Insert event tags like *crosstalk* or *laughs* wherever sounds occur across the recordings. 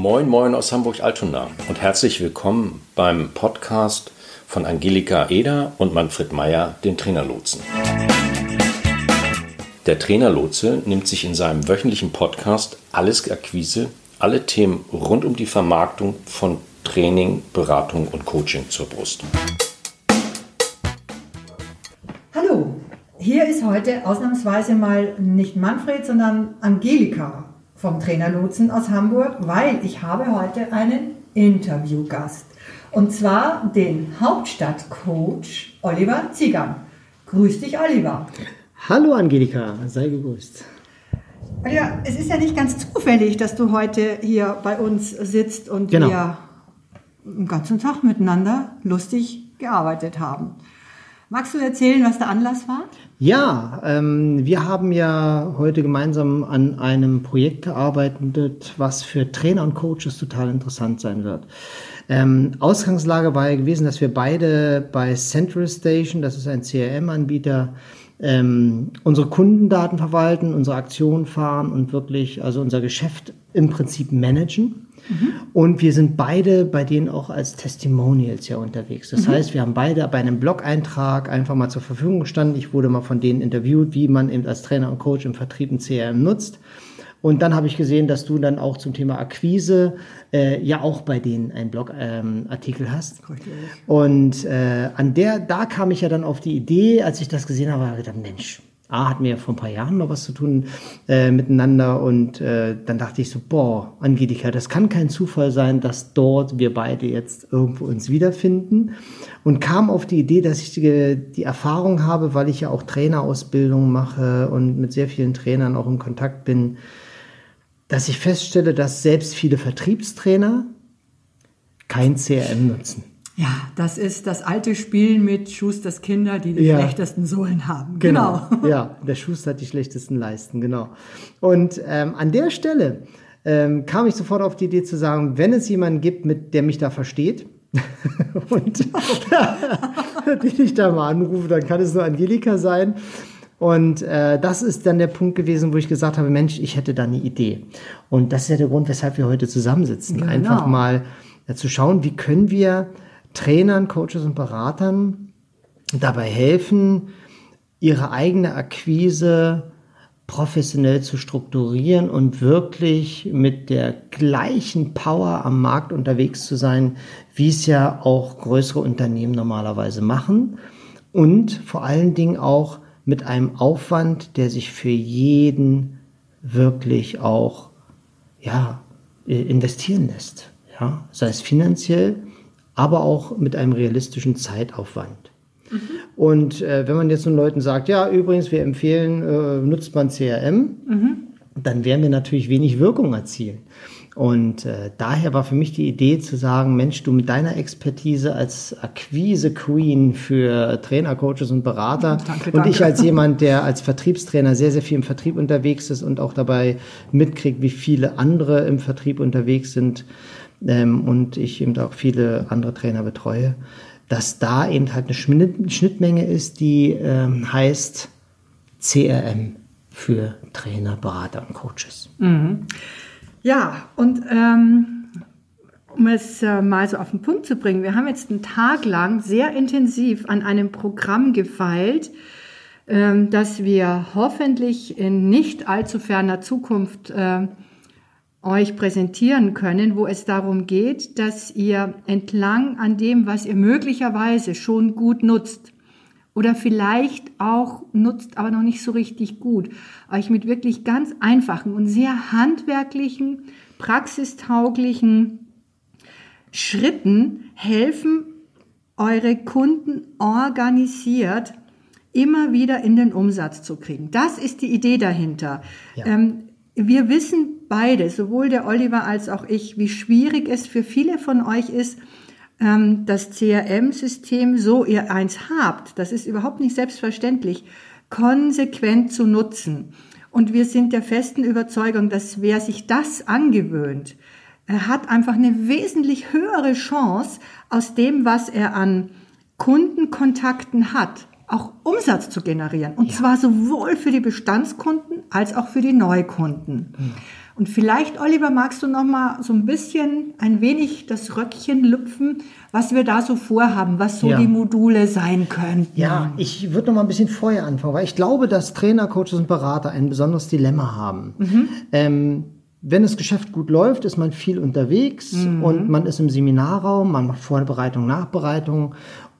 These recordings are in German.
Moin, moin aus Hamburg-Altona und herzlich willkommen beim Podcast von Angelika Eder und Manfred Meyer, den Trainerlotsen. Der Trainerlotse nimmt sich in seinem wöchentlichen Podcast Alles Akquise, alle Themen rund um die Vermarktung von Training, Beratung und Coaching zur Brust. Hallo, hier ist heute ausnahmsweise mal nicht Manfred, sondern Angelika vom Trainerlotsen aus Hamburg, weil ich habe heute einen Interviewgast. Und zwar den Hauptstadtcoach Oliver Ziegern. Grüß dich, Oliver. Hallo Angelika, sei gegrüßt. Oliver, es ist ja nicht ganz zufällig, dass du heute hier bei uns sitzt und genau. wir den ganzen Tag miteinander lustig gearbeitet haben. Magst du erzählen, was der Anlass war? Ja, ähm, wir haben ja heute gemeinsam an einem Projekt gearbeitet, was für Trainer und Coaches total interessant sein wird. Ähm, Ausgangslage war ja gewesen, dass wir beide bei Central Station, das ist ein CRM-Anbieter, ähm, unsere Kundendaten verwalten, unsere Aktionen fahren und wirklich also unser Geschäft im Prinzip managen. Mhm. Und wir sind beide bei denen auch als Testimonials ja unterwegs. Das mhm. heißt, wir haben beide bei einem Blog-Eintrag einfach mal zur Verfügung gestanden. Ich wurde mal von denen interviewt, wie man eben als Trainer und Coach im Vertrieb ein CRM nutzt. Und dann habe ich gesehen, dass du dann auch zum Thema Akquise äh, ja auch bei denen einen Blogartikel ähm, hast. Richtig. Und äh, an der, da kam ich ja dann auf die Idee, als ich das gesehen habe, habe ich gedacht, Mensch, A, hatten wir ja vor ein paar Jahren mal was zu tun äh, miteinander und äh, dann dachte ich so, boah, Angelika, das kann kein Zufall sein, dass dort wir beide jetzt irgendwo uns wiederfinden und kam auf die Idee, dass ich die, die Erfahrung habe, weil ich ja auch Trainerausbildung mache und mit sehr vielen Trainern auch in Kontakt bin, dass ich feststelle, dass selbst viele Vertriebstrainer kein CRM nutzen. Ja, das ist das alte Spiel mit Schusters Kinder, die die ja. schlechtesten Sohlen haben. Genau. genau. ja, der Schuster hat die schlechtesten Leisten, genau. Und ähm, an der Stelle ähm, kam ich sofort auf die Idee zu sagen, wenn es jemanden gibt, mit der mich da versteht, *laughs* und *laughs* den ich da mal anrufe, dann kann es nur Angelika sein. Und äh, das ist dann der Punkt gewesen, wo ich gesagt habe, Mensch, ich hätte da eine Idee. Und das ist ja der Grund, weshalb wir heute zusammensitzen. Genau. Einfach mal ja, zu schauen, wie können wir Trainern, Coaches und Beratern dabei helfen, ihre eigene Akquise professionell zu strukturieren und wirklich mit der gleichen Power am Markt unterwegs zu sein, wie es ja auch größere Unternehmen normalerweise machen und vor allen Dingen auch mit einem Aufwand, der sich für jeden wirklich auch ja, investieren lässt. Ja, sei es finanziell, aber auch mit einem realistischen Zeitaufwand. Mhm. Und äh, wenn man jetzt den Leuten sagt, ja, übrigens, wir empfehlen, äh, nutzt man CRM, mhm. dann werden wir natürlich wenig Wirkung erzielen. Und äh, daher war für mich die Idee zu sagen, Mensch, du mit deiner Expertise als Akquise-Queen für Trainer, Coaches und Berater danke, und ich als jemand, der als Vertriebstrainer sehr, sehr viel im Vertrieb unterwegs ist und auch dabei mitkriegt, wie viele andere im Vertrieb unterwegs sind, ähm, und ich eben auch viele andere Trainer betreue, dass da eben halt eine Schnittmenge ist, die ähm, heißt CRM für Trainer, Berater und Coaches. Mhm. Ja, und ähm, um es äh, mal so auf den Punkt zu bringen, wir haben jetzt einen Tag lang sehr intensiv an einem Programm gefeilt, ähm, das wir hoffentlich in nicht allzu ferner Zukunft äh, euch präsentieren können, wo es darum geht, dass ihr entlang an dem, was ihr möglicherweise schon gut nutzt oder vielleicht auch nutzt, aber noch nicht so richtig gut, euch mit wirklich ganz einfachen und sehr handwerklichen, praxistauglichen Schritten helfen, eure Kunden organisiert immer wieder in den Umsatz zu kriegen. Das ist die Idee dahinter. Ja. Ähm, wir wissen beide, sowohl der Oliver als auch ich, wie schwierig es für viele von euch ist, ähm, das CRM-System, so ihr eins habt, das ist überhaupt nicht selbstverständlich, konsequent zu nutzen. Und wir sind der festen Überzeugung, dass wer sich das angewöhnt, er hat einfach eine wesentlich höhere Chance aus dem, was er an Kundenkontakten hat, auch Umsatz zu generieren. Und ja. zwar sowohl für die Bestandskunden als auch für die Neukunden. Mhm. Und vielleicht, Oliver, magst du noch mal so ein bisschen, ein wenig das Röckchen lüpfen, was wir da so vorhaben, was so Ja. die Module sein könnten. Ja, ich würde noch mal ein bisschen vorher anfangen, weil ich glaube, dass Trainer, Coaches und Berater ein besonderes Dilemma haben. Ähm, wenn das Geschäft gut läuft, ist man viel unterwegs und man ist im Seminarraum, man macht Vorbereitung, Nachbereitung,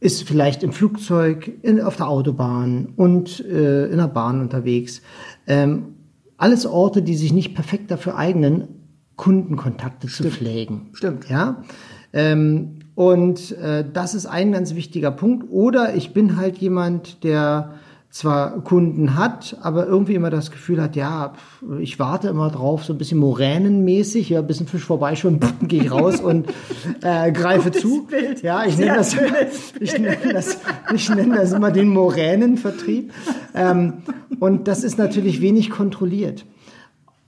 ist vielleicht im Flugzeug, in, auf der Autobahn und äh, in der Bahn unterwegs. Ähm, alles Orte, die sich nicht perfekt dafür eignen, Kundenkontakte zu pflegen. Stimmt. Ja. Ähm, und äh, das ist ein ganz wichtiger Punkt. Oder ich bin halt jemand, der zwar Kunden hat, aber irgendwie immer das Gefühl hat, ja, ich warte immer drauf, so ein bisschen moränenmäßig, ja, ein bisschen Fisch vorbeischwimmen, *laughs* gehe ich raus und äh, greife zu. Bild. Ja, ich nenne das, *laughs* ich nenne das, ich nenne das immer den Moränenvertrieb. Ähm, und das ist natürlich wenig kontrolliert.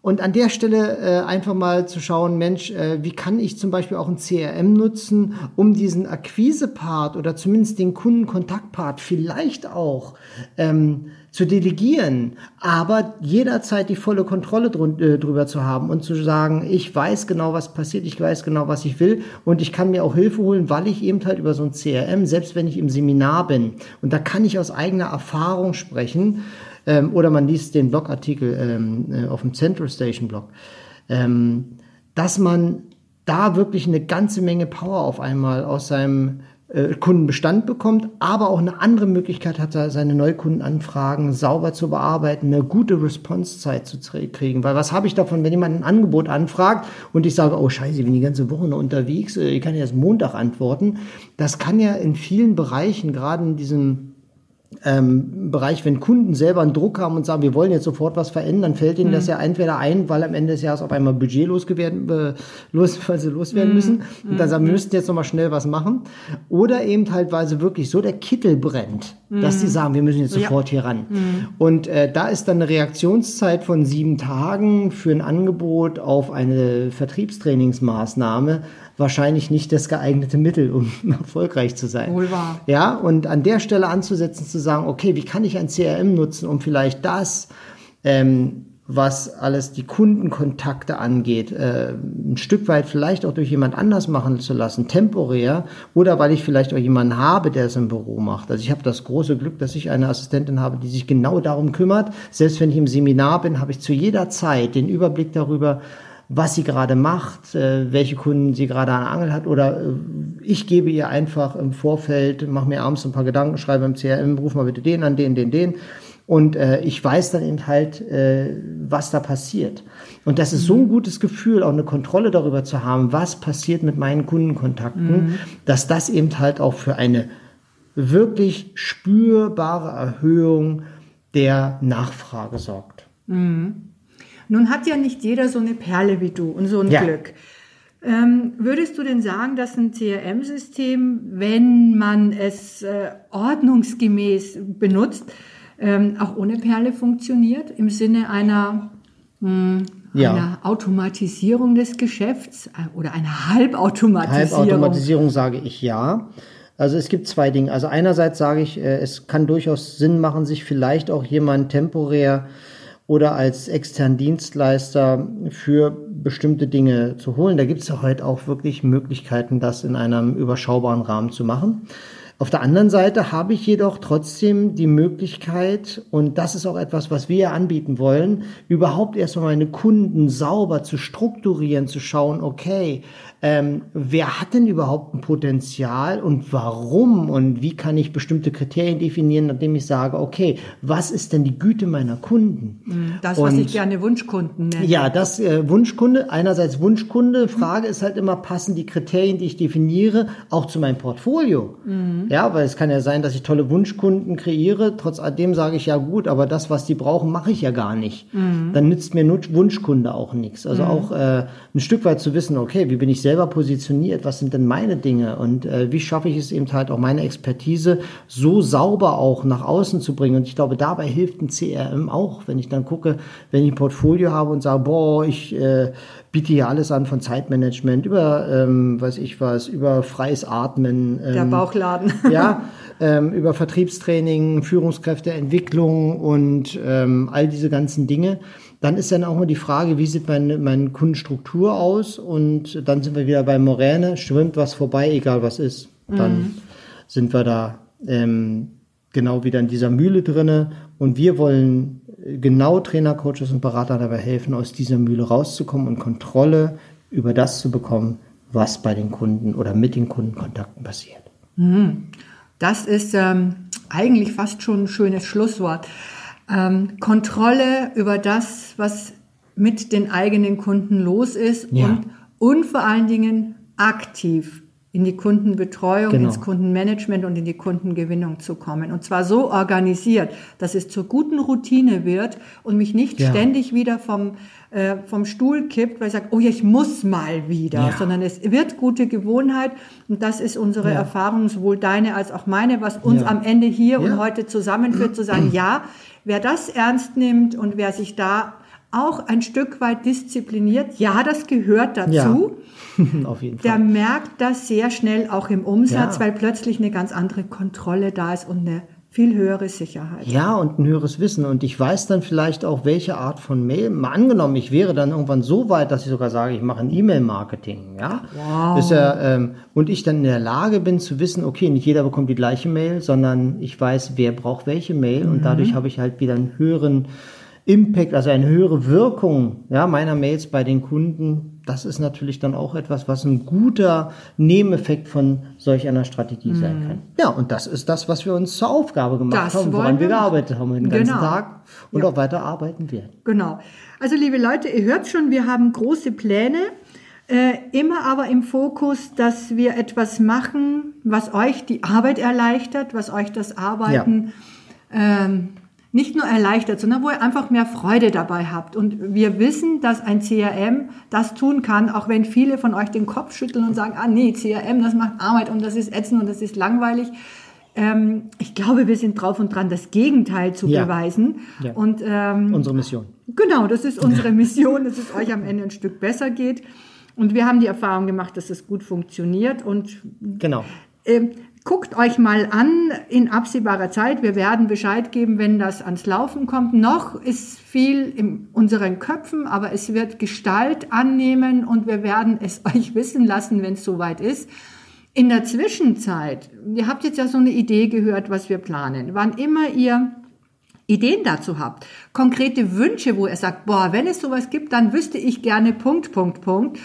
Und an der Stelle äh, einfach mal zu schauen, Mensch, äh, wie kann ich zum Beispiel auch ein CRM nutzen, um diesen Akquise-Part oder zumindest den Kundenkontakt-Part vielleicht auch ähm, zu delegieren, aber jederzeit die volle Kontrolle äh, drüber zu haben und zu sagen, ich weiß genau, was passiert, ich weiß genau, was ich will und ich kann mir auch Hilfe holen, weil ich eben halt über so ein CRM, selbst wenn ich im Seminar bin, und da kann ich aus eigener Erfahrung sprechen, ähm, oder man liest den Blogartikel ähm, äh, auf dem Central Station Blog, ähm, dass man da wirklich eine ganze Menge Power auf einmal aus seinem äh, Kundenbestand bekommt, aber auch eine andere Möglichkeit hat, seine Neukundenanfragen sauber zu bearbeiten, eine gute Response-Zeit zu kriegen. Weil was habe ich davon, wenn jemand ein Angebot anfragt und ich sage, oh scheiße, ich bin die ganze Woche noch unterwegs, äh, ich kann ja erst Montag antworten. Das kann ja in vielen Bereichen, gerade in diesem ähm, Bereich, wenn Kunden selber einen Druck haben und sagen, wir wollen jetzt sofort was verändern, fällt ihnen das ja entweder ein, weil am Ende des Jahres auf einmal Budget losgewerden, äh, los, *laughs* weil sie loswerden müssen. Und dann sagen, wir müssten jetzt nochmal schnell was machen. Oder eben halt, weil sie wirklich so der Kittel brennt, dass sie sagen, wir müssen jetzt sofort hier ran. Und äh, da ist dann eine Reaktionszeit von sieben Tagen für ein Angebot auf eine Vertriebstrainingsmaßnahme wahrscheinlich nicht das geeignete Mittel, um *laughs* erfolgreich zu sein. Wohl wahr. Ja, und an der Stelle anzusetzen, zu sagen, okay, wie kann ich ein CRM nutzen, um vielleicht das, ähm, was alles die Kundenkontakte angeht, äh, ein Stück weit vielleicht auch durch jemand anders machen zu lassen, temporär, oder weil ich vielleicht auch jemanden habe, der es im Büro macht. Also ich habe das große Glück, dass ich eine Assistentin habe, die sich genau darum kümmert. Selbst wenn ich im Seminar bin, habe ich zu jeder Zeit den Überblick darüber, was sie gerade macht, äh, welche Kunden sie gerade an der Angel hat oder äh, ich gebe ihr einfach im Vorfeld, mache mir abends ein paar Gedanken, schreibe im CRM, ruf mal bitte den an, den, den, den und äh, ich weiß dann eben halt, was da passiert. Und das ist so ein gutes Gefühl, auch eine Kontrolle darüber zu haben, was passiert mit meinen Kundenkontakten, dass das eben halt auch für eine wirklich spürbare Erhöhung der Nachfrage sorgt. Nun hat ja nicht jeder so eine Perle wie du und so ein Ja. Glück. Ähm, würdest du denn sagen, dass ein CRM-System, wenn man es äh, ordnungsgemäß benutzt, ähm, auch ohne Perle funktioniert, im Sinne einer, mh, Ja. einer Automatisierung des Geschäfts äh, oder einer Halbautomatisierung? Halbautomatisierung sage ich ja. Also es gibt zwei Dinge. Also einerseits sage ich, äh, es kann durchaus Sinn machen, sich vielleicht auch jemand temporär oder als externen Dienstleister für bestimmte Dinge zu holen. Da gibt es ja heute auch wirklich Möglichkeiten, das in einem überschaubaren Rahmen zu machen. Auf der anderen Seite habe ich jedoch trotzdem die Möglichkeit, und das ist auch etwas, was wir anbieten wollen, überhaupt erstmal meine Kunden sauber zu strukturieren, zu schauen, okay, ähm, wer hat denn überhaupt ein Potenzial und warum und wie kann ich bestimmte Kriterien definieren, indem ich sage, okay, was ist denn die Güte meiner Kunden? Das, was Und- ich gerne Wunschkunden nenne. ja, das äh, Wunschkunde, einerseits Wunschkunde, Frage ist halt immer, passen die Kriterien, die ich definiere, auch zu meinem Portfolio? Ja, weil es kann ja sein, dass ich tolle Wunschkunden kreiere, trotzdem sage ich ja gut, aber das, was die brauchen, mache ich ja gar nicht. Dann nützt mir Wunschkunde auch nichts. Also auch äh, ein Stück weit zu wissen, okay, wie bin ich selber positioniert, was sind denn meine Dinge und äh, wie schaffe ich es eben halt auch meine Expertise so sauber auch nach außen zu bringen. Und ich glaube, dabei hilft ein CRM auch, wenn ich dann gucke, wenn ich ein Portfolio habe und sage, boah, ich äh, biete hier alles an von Zeitmanagement über, ähm, weiß ich was, über freies Atmen. Ähm, Der Bauchladen. *laughs* ja, ähm, über Vertriebstraining, Führungskräfteentwicklung und ähm, all diese ganzen Dinge. Dann ist dann auch mal die Frage, wie sieht meine, meine Kundenstruktur aus? Und dann sind wir wieder bei Moräne, schwimmt was vorbei, egal was ist. Dann mhm. sind wir da ähm, genau wieder in dieser Mühle drinne. Und wir wollen genau Trainer, Coaches und Berater dabei helfen, aus dieser Mühle rauszukommen und Kontrolle über das zu bekommen, was bei den Kunden oder mit den Kundenkontakten passiert. Mhm. Das ist ähm, eigentlich fast schon ein schönes Schlusswort. Ähm, Kontrolle über das, was mit den eigenen Kunden los ist ja. und, und vor allen Dingen aktiv in die Kundenbetreuung, genau. ins Kundenmanagement und in die Kundengewinnung zu kommen. Und zwar so organisiert, dass es zur guten Routine wird und mich nicht ja. ständig wieder vom, äh, vom Stuhl kippt, weil ich sage, oh ja, ich muss mal wieder, ja. sondern es wird gute Gewohnheit. Und das ist unsere ja. Erfahrung, sowohl deine als auch meine, was uns am Ende hier und heute zusammenführt, zu sagen, ja, wer das ernst nimmt und wer sich da auch ein Stück weit diszipliniert, ja, das gehört dazu. *laughs* Auf jeden Fall. Der merkt das sehr schnell auch im Umsatz, ja. weil plötzlich eine ganz andere Kontrolle da ist und eine viel höhere Sicherheit. Ja, und ein höheres Wissen. Und ich weiß dann vielleicht auch, welche Art von Mail. Mal angenommen, ich wäre dann irgendwann so weit, dass ich sogar sage, ich mache ein E-Mail-Marketing. Ja? Wow. Ist ja, ähm, und ich dann in der Lage bin zu wissen, okay, nicht jeder bekommt die gleiche Mail, sondern ich weiß, wer braucht welche Mail. Mhm. Und dadurch habe ich halt wieder einen höheren Impact, also eine höhere Wirkung ja, meiner Mails bei den Kunden, das ist natürlich dann auch etwas, was ein guter Nebeneffekt von solch einer Strategie mhm. sein kann. Ja, und das ist das, was wir uns zur Aufgabe gemacht das haben, woran wir gearbeitet haben den ganzen genau. Tag und ja. auch weiter arbeiten werden. Genau. Also liebe Leute, ihr hört schon, wir haben große Pläne. Äh, immer aber im Fokus, dass wir etwas machen, was euch die Arbeit erleichtert, was euch das Arbeiten ja. ähm, nicht nur erleichtert, sondern wo ihr einfach mehr Freude dabei habt. Und wir wissen, dass ein CRM das tun kann, auch wenn viele von euch den Kopf schütteln und sagen, ah nee, CRM, das macht Arbeit und das ist ätzend und das ist langweilig. Ähm, ich glaube, wir sind drauf und dran, das Gegenteil zu ja. beweisen. Ja. Und ähm, unsere Mission. Genau, das ist unsere *laughs* Mission, dass es euch am Ende ein Stück besser geht. Und wir haben die Erfahrung gemacht, dass es gut funktioniert. Und genau. Ähm, Guckt euch mal an in absehbarer Zeit. Wir werden Bescheid geben, wenn das ans Laufen kommt. Noch ist viel in unseren Köpfen, aber es wird Gestalt annehmen und wir werden es *laughs* euch wissen lassen, wenn es soweit ist. In der Zwischenzeit, ihr habt jetzt ja so eine Idee gehört, was wir planen. Wann immer ihr Ideen dazu habt, konkrete Wünsche, wo ihr sagt, boah, wenn es sowas gibt, dann wüsste ich gerne Punkt, Punkt, Punkt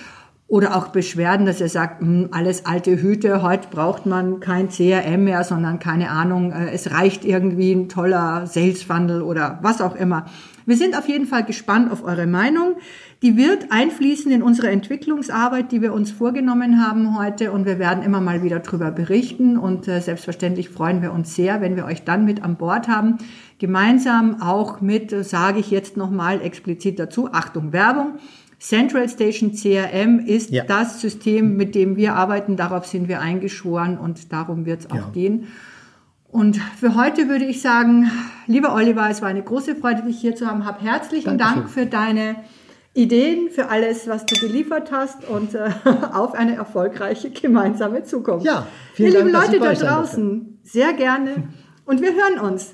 oder auch Beschwerden, dass er sagt, hm, alles alte Hüte, heute braucht man kein CRM mehr, sondern keine Ahnung, äh, es reicht irgendwie ein toller Sales Funnel oder was auch immer. Wir sind auf jeden Fall gespannt auf eure Meinung. Die wird einfließen in unsere Entwicklungsarbeit, die wir uns vorgenommen haben heute und wir werden immer mal wieder drüber berichten und äh, selbstverständlich freuen wir uns sehr, wenn wir euch dann mit an Bord haben. Gemeinsam auch mit, äh, sage ich jetzt nochmal explizit dazu, Achtung Werbung, Central Station CRM ist ja. das System, mit dem wir arbeiten. Darauf sind wir eingeschworen und darum wird es auch ja. gehen. Und für heute würde ich sagen, lieber Oliver, es war eine große Freude, dich hier zu haben. Hab herzlichen Dankeschön. Dank für deine Ideen, für alles, was du geliefert hast und äh, auf eine erfolgreiche gemeinsame Zukunft. Ja, vielen Ihr lieben Dank, Leute da draußen, sehr gerne und wir hören uns.